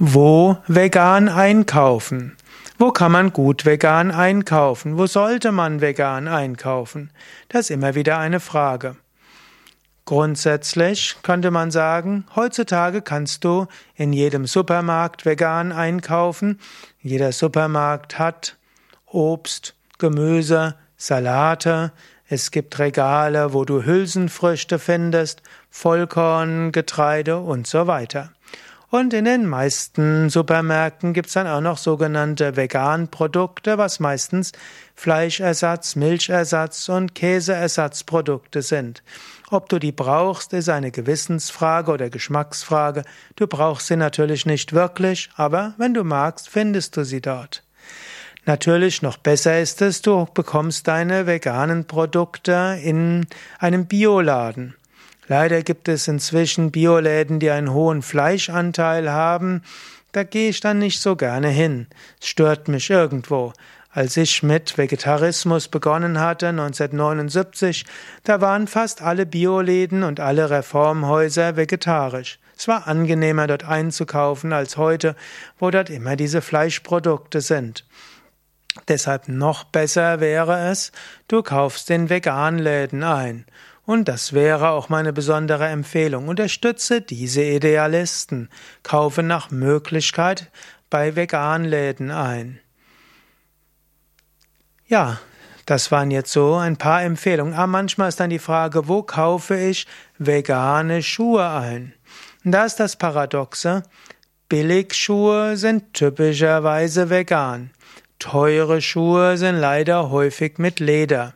Wo vegan einkaufen? Wo kann man gut vegan einkaufen? Wo sollte man vegan einkaufen? Das ist immer wieder eine Frage. Grundsätzlich könnte man sagen, heutzutage kannst du in jedem Supermarkt vegan einkaufen. Jeder Supermarkt hat Obst, Gemüse, Salate. Es gibt Regale, wo du Hülsenfrüchte findest, Vollkorn, Getreide und so weiter. Und in den meisten Supermärkten gibt's dann auch noch sogenannte Vegan-Produkte, was meistens Fleischersatz, Milchersatz und Käseersatzprodukte sind. Ob du die brauchst, ist eine Gewissensfrage oder Geschmacksfrage. Du brauchst sie natürlich nicht wirklich, aber wenn du magst, findest du sie dort. Natürlich noch besser ist es, du bekommst deine veganen Produkte in einem Bioladen. Leider gibt es inzwischen Bioläden, die einen hohen Fleischanteil haben. Da gehe ich dann nicht so gerne hin. Es stört mich irgendwo. Als ich mit Vegetarismus begonnen hatte, 1979, da waren fast alle Bioläden und alle Reformhäuser vegetarisch. Es war angenehmer dort einzukaufen als heute, wo dort immer diese Fleischprodukte sind. Deshalb noch besser wäre es, du kaufst in Veganläden ein. Und das wäre auch meine besondere Empfehlung. Unterstütze diese Idealisten. Kaufe nach Möglichkeit bei Veganläden ein. Ja, das waren jetzt so ein paar Empfehlungen. Aber manchmal ist dann die Frage, wo kaufe ich vegane Schuhe ein? Und da ist das Paradoxe. Billigschuhe sind typischerweise vegan. Teure Schuhe sind leider häufig mit Leder.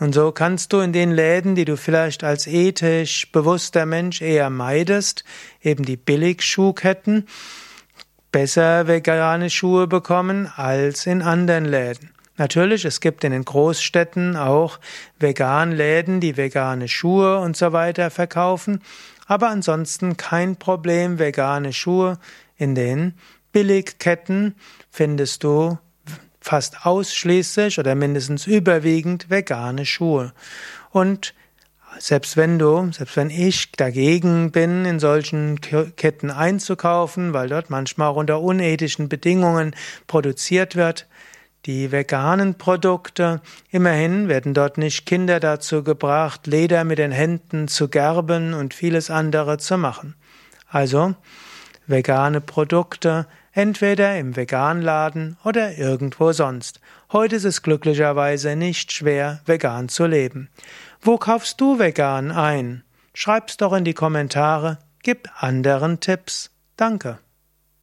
Und so kannst du in den Läden, die du vielleicht als ethisch bewusster Mensch eher meidest, eben die Billigschuhketten, besser vegane Schuhe bekommen als in anderen Läden. Natürlich, es gibt in den Großstädten auch Veganläden, die vegane Schuhe und so weiter verkaufen, aber ansonsten kein Problem, vegane Schuhe. In den Billigketten findest du fast ausschließlich oder mindestens überwiegend vegane Schuhe. Und selbst wenn du, selbst wenn ich dagegen bin, in solchen Ketten einzukaufen, weil dort manchmal auch unter unethischen Bedingungen produziert wird, die veganen Produkte, immerhin werden dort nicht Kinder dazu gebracht, Leder mit den Händen zu gerben und vieles andere zu machen. Also, vegane Produkte entweder im Veganladen oder irgendwo sonst. Heute ist es glücklicherweise nicht schwer, vegan zu leben. Wo kaufst du vegan ein? Schreib's doch in die Kommentare, gib anderen Tipps. Danke.